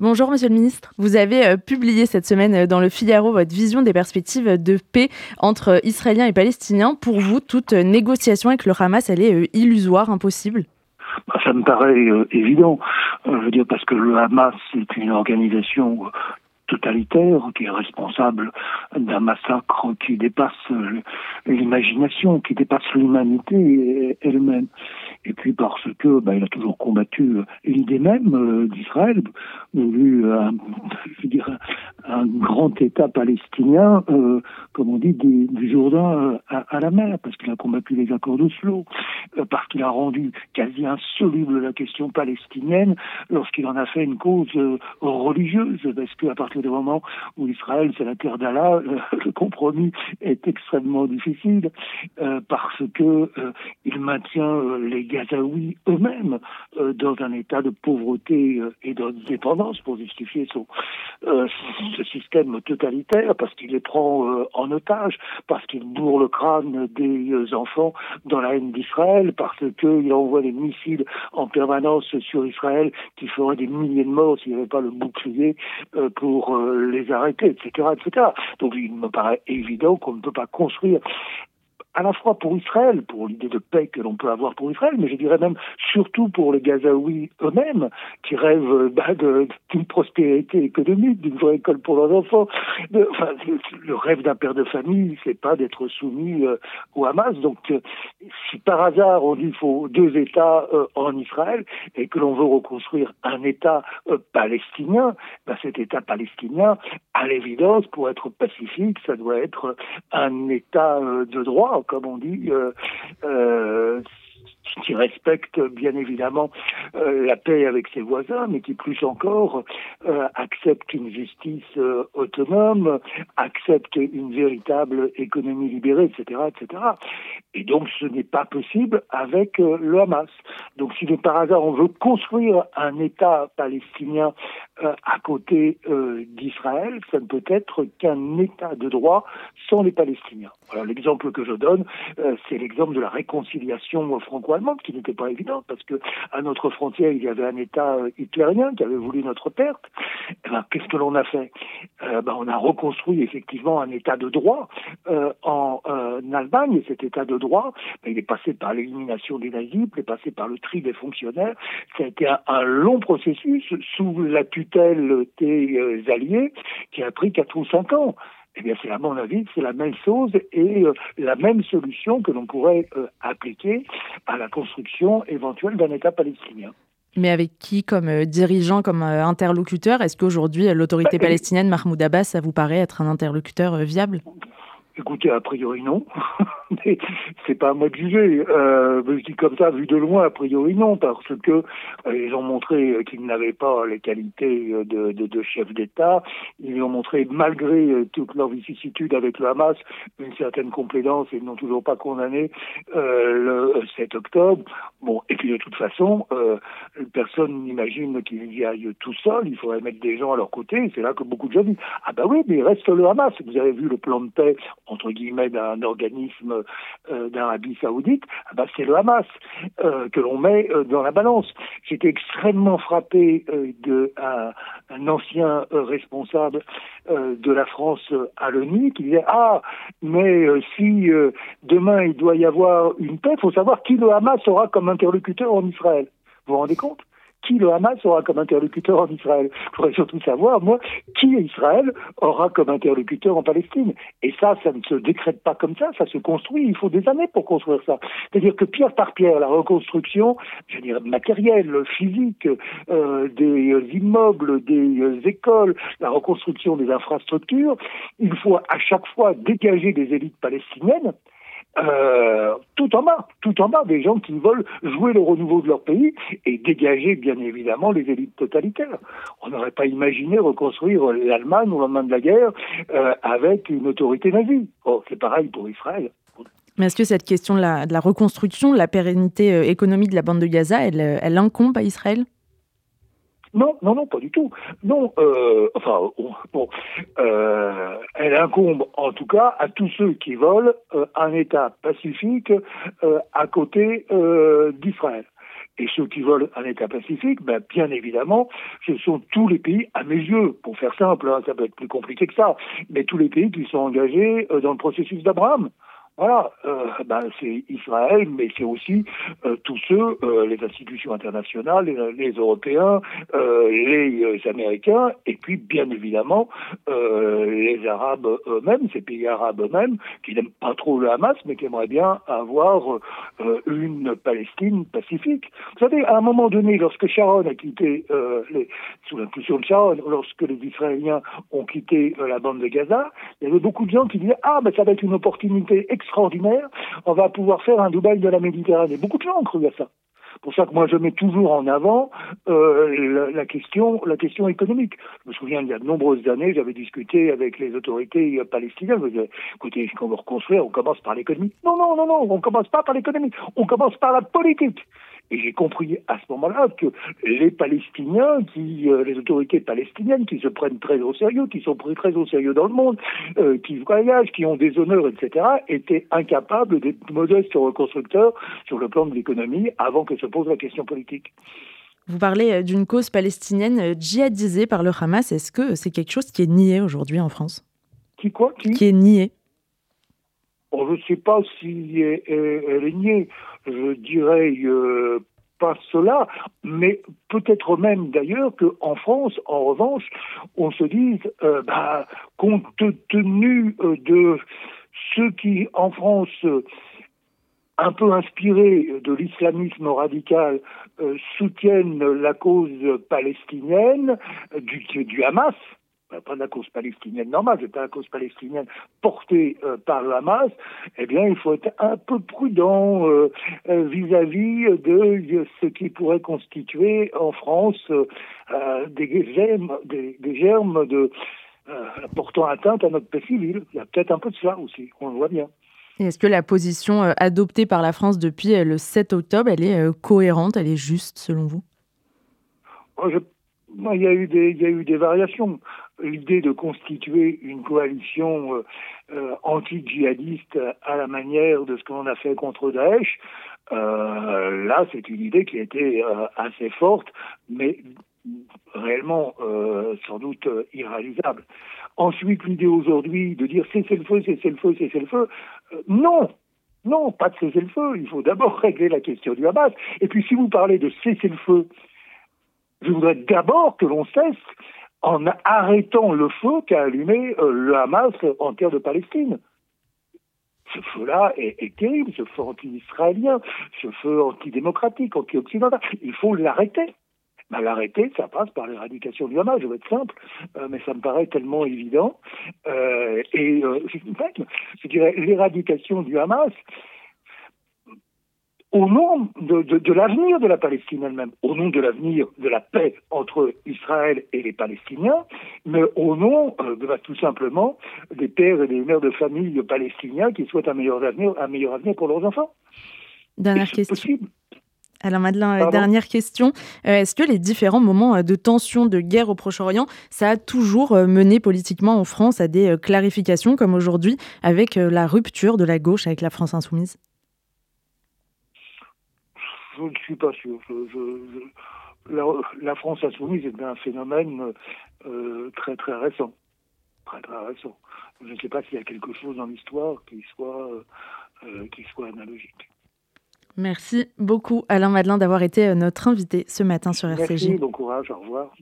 Bonjour Monsieur le Ministre. Vous avez euh, publié cette semaine euh, dans le Figaro votre vision des perspectives de paix entre Israéliens et Palestiniens. Pour vous, toute négociation avec le Hamas, elle est euh, illusoire, impossible? Bah, ça me paraît évident. je veux dire parce que le Hamas est une organisation qui est responsable d'un massacre qui dépasse l'imagination, qui dépasse l'humanité elle-même. Et puis parce que bah, il a toujours combattu l'idée même euh, d'Israël, vu un, je dire, un grand État palestinien, euh, comme on dit, du, Jourdain à, la mer, parce qu'il a combattu les accords d'Oslo, euh, parce qu'il a rendu quasi insoluble la question palestinienne lorsqu'il en a fait une cause euh, religieuse, parce qu'à partir du où Israël c'est la terre d'Allah, le compromis est extrêmement difficile, parce que il maintient les Gazaouis eux-mêmes dans un état de pauvreté et de dépendance pour justifier son ce système totalitaire, parce qu'il les prend euh, en otage, parce qu'il bourre le crâne des euh, enfants dans la haine d'Israël, parce qu'il envoie des missiles en permanence sur Israël qui feraient des milliers de morts s'il n'y avait pas le bouclier euh, pour les arrêter, etc., etc. Donc il me paraît évident qu'on ne peut pas construire à la fois pour Israël, pour l'idée de paix que l'on peut avoir pour Israël, mais je dirais même surtout pour les Gazaouis eux-mêmes, qui rêvent bah, d'une prospérité économique, d'une vraie école pour leurs enfants. le, rêve d'un père de famille, c'est pas d'être soumis euh, au Hamas. Donc, euh, si par hasard on dit qu'il faut deux États euh, en Israël et que l'on veut reconstruire un État palestinien, bah, cet État palestinien, à l'évidence, pour être pacifique, ça doit être un État de droit comme on dit, euh, euh, qui respecte bien évidemment euh, la paix avec ses voisins, mais qui plus encore accepte une justice autonome, accepte une véritable économie libérée, etc., etc. Et donc ce n'est pas possible avec le Hamas. Donc si de par hasard on veut construire un État palestinien à côté d'Israël, ça ne peut être qu'un État de droit sans les Palestiniens. Alors l'exemple que je donne, c'est l'exemple de la réconciliation franco-allemande qui n'était pas évidente, parce que à notre frontière, il y avait un État euh, hitlérien qui avait voulu notre perte. Eh ben, qu'est-ce que l'on a fait? Euh, ben, On a reconstruit effectivement un État de droit euh, en Allemagne, et cet État de droit, ben, il est passé par l'élimination des nazis, il est passé par le tri des fonctionnaires. Ça a été un, long processus sous la tutelle des alliés qui a pris 4 ou 5 ans. Eh bien, c'est à mon avis, c'est la même chose et euh, la même solution que l'on pourrait euh, appliquer à la construction éventuelle d'un État palestinien. Mais avec qui comme euh, dirigeant, comme interlocuteur Est-ce qu'aujourd'hui, l'autorité bah, palestinienne, Mahmoud Abbas, ça vous paraît être un interlocuteur viable? Écoutez, a priori non, mais c'est pas à moi de juger. Euh, dis comme ça, vu de loin, a priori non, parce que euh, ils ont montré qu'ils n'avaient pas les qualités de, chef d'État. Ils ont montré, malgré euh, toute leur vicissitude avec le Hamas, une certaine complaisance et ils n'ont toujours pas condamné le 7 octobre. Bon, et puis de toute façon, personne n'imagine qu'ils y aillent tout seuls. Il faudrait mettre des gens à leur côté. C'est là que beaucoup de gens disent ah bah oui, mais il reste le Hamas. Vous avez vu le plan de paix entre guillemets d'un organisme euh, d'Arabie Saoudite. Ah bah c'est le Hamas euh, que l'on met euh, dans la balance. J'étais extrêmement frappé de un, un ancien responsable de la France à l'ONU qui disait ah mais si demain il doit y avoir une paix, il faut savoir qui le Hamas aura comme interlocuteur en Israël. Vous vous rendez compte? Qui le Hamas aura comme interlocuteur en Israël. Je voudrais surtout savoir, moi, qui Israël aura comme interlocuteur en Palestine. Et ça, ça ne se décrète pas comme ça, ça se construit. Il faut des années pour construire ça. C'est-à-dire que pierre par pierre, la reconstruction, je veux dire, matérielle, physique, euh, des immeubles, des écoles, la reconstruction des infrastructures, il faut à chaque fois dégager des élites palestiniennes euh, tout en bas, tout en bas, des gens qui veulent jouer le renouveau de leur pays et dégager bien évidemment les élites totalitaires. On n'aurait pas imaginé reconstruire l'Allemagne au lendemain de la guerre euh, avec une autorité nazie. Oh, c'est pareil pour Israël. Mais est-ce que cette question de la, de la reconstruction, de la pérennité euh, économique de la bande de Gaza, elle, elle incombe à Israël? Non, non, non, pas du tout. Non, euh, enfin, bon, euh, elle incombe en tout cas à tous ceux qui veulent euh, un État pacifique euh, à côté euh, d'Israël. Et ceux qui veulent un État pacifique, ben, bien évidemment, ce sont tous les pays, à mes yeux, pour faire simple, hein, ça peut être plus compliqué que ça, mais tous les pays qui sont engagés dans le processus d'Abraham. Voilà, euh, ben, c'est Israël, mais c'est aussi euh, tous ceux, euh, les institutions internationales, les, Européens, les Américains, et puis bien évidemment les Arabes eux-mêmes, ces pays arabes eux-mêmes, qui n'aiment pas trop le Hamas, mais qui aimeraient bien avoir une Palestine pacifique. Vous savez, à un moment donné, lorsque Sharon a quitté, sous l'impulsion de Sharon, lorsque les Israéliens ont quitté la bande de Gaza, il y avait beaucoup de gens qui disaient ah, mais ça va être une opportunité extraordinaire, on va pouvoir faire un Dubaï de la Méditerranée. Beaucoup de gens ont cru à ça. Pour ça que moi je mets toujours en avant euh, la, question, la question économique. Je me souviens il y a de nombreuses années, j'avais discuté avec les autorités palestiniennes. Je disais, écoutez, quand on veut reconstruire, on commence par l'économie. Non, non, non, non, on commence pas par l'économie, on commence par la politique. Et j'ai compris à ce moment-là que les Palestiniens, qui, euh, les autorités palestiniennes, qui se prennent très au sérieux, qui sont pris très au sérieux dans le monde, euh, qui voyagent, qui ont des honneurs, etc., étaient incapables d'être modestes reconstructeurs sur le plan de l'économie avant que se pose la question politique. Vous parlez euh, d'une cause palestinienne djihadisée par le Hamas. Est-ce que c'est quelque chose qui est nié aujourd'hui en France? Qui quoi? Qui, qui est nié Je ne sais pas si elle est niée je dirais euh, pas cela, mais peut-être même d'ailleurs qu'en France, en revanche, on se dise, euh, bah, compte tenu euh, de ceux qui, en France, un peu inspirés de l'islamisme radical, euh, soutiennent la cause palestinienne du Hamas, pas de la cause palestinienne normale, c'est pas la cause palestinienne portée euh, par le Hamas, eh bien, il faut être un peu prudent euh, euh, vis-à-vis -vis de ce qui pourrait constituer en France euh, des germes, des, des germes de portant atteinte à notre paix civile. Il y a peut-être un peu de cela aussi, on le voit bien. Est-ce que la position adoptée par la France depuis le 7 octobre, elle est cohérente, elle est juste selon vous? Je il y a eu des, il y a eu des variations. L'idée de constituer une coalition euh, euh, anti-djihadiste à la manière de ce qu'on a fait contre Daesh, euh, là, c'est une idée qui a été assez forte, mais réellement sans doute irréalisable. Ensuite, l'idée aujourd'hui de dire cessez le feu, cessez le feu, cessez le feu, non, non, pas de cesser le feu. Il faut d'abord régler la question du Hamas. Et puis, si vous parlez de cesser le feu je voudrais d'abord que l'on cesse en arrêtant le feu qu'a allumé euh, le Hamas en terre de Palestine. Ce feu-là est, terrible, ce feu anti-israélien, ce feu antidémocratique, anti-occidental. Il faut l'arrêter. Ben, l'arrêter, ça passe par l'éradication du Hamas, je vais être simple, euh, mais ça me paraît tellement évident. Euh, et euh, je dirais, l'éradication du Hamas, au nom de, de, de l'avenir de la Palestine elle-même, au nom de l'avenir de la paix entre Israël et les Palestiniens, mais au nom euh, de, bah, tout simplement des pères et des mères de famille palestiniens qui souhaitent un meilleur avenir, un meilleur avenir pour leurs enfants. Dernière question. Possible? Alors Madeleine, Pardon? dernière question. Euh, Est-ce que les différents moments euh, de tension, de guerre au Proche-Orient, ça a toujours euh, mené politiquement en France à des clarifications comme aujourd'hui avec la rupture de la gauche avec la France insoumise? Je ne suis pas sûr. Je, je, je, la, la, France insoumise est un phénomène euh, très très récent. Très très récent. Je ne sais pas s'il y a quelque chose dans l'histoire qui soit, euh, qui soit analogique. Merci beaucoup Alain Madelin d'avoir été notre invité ce matin sur RCJ. Merci, bon courage, au revoir.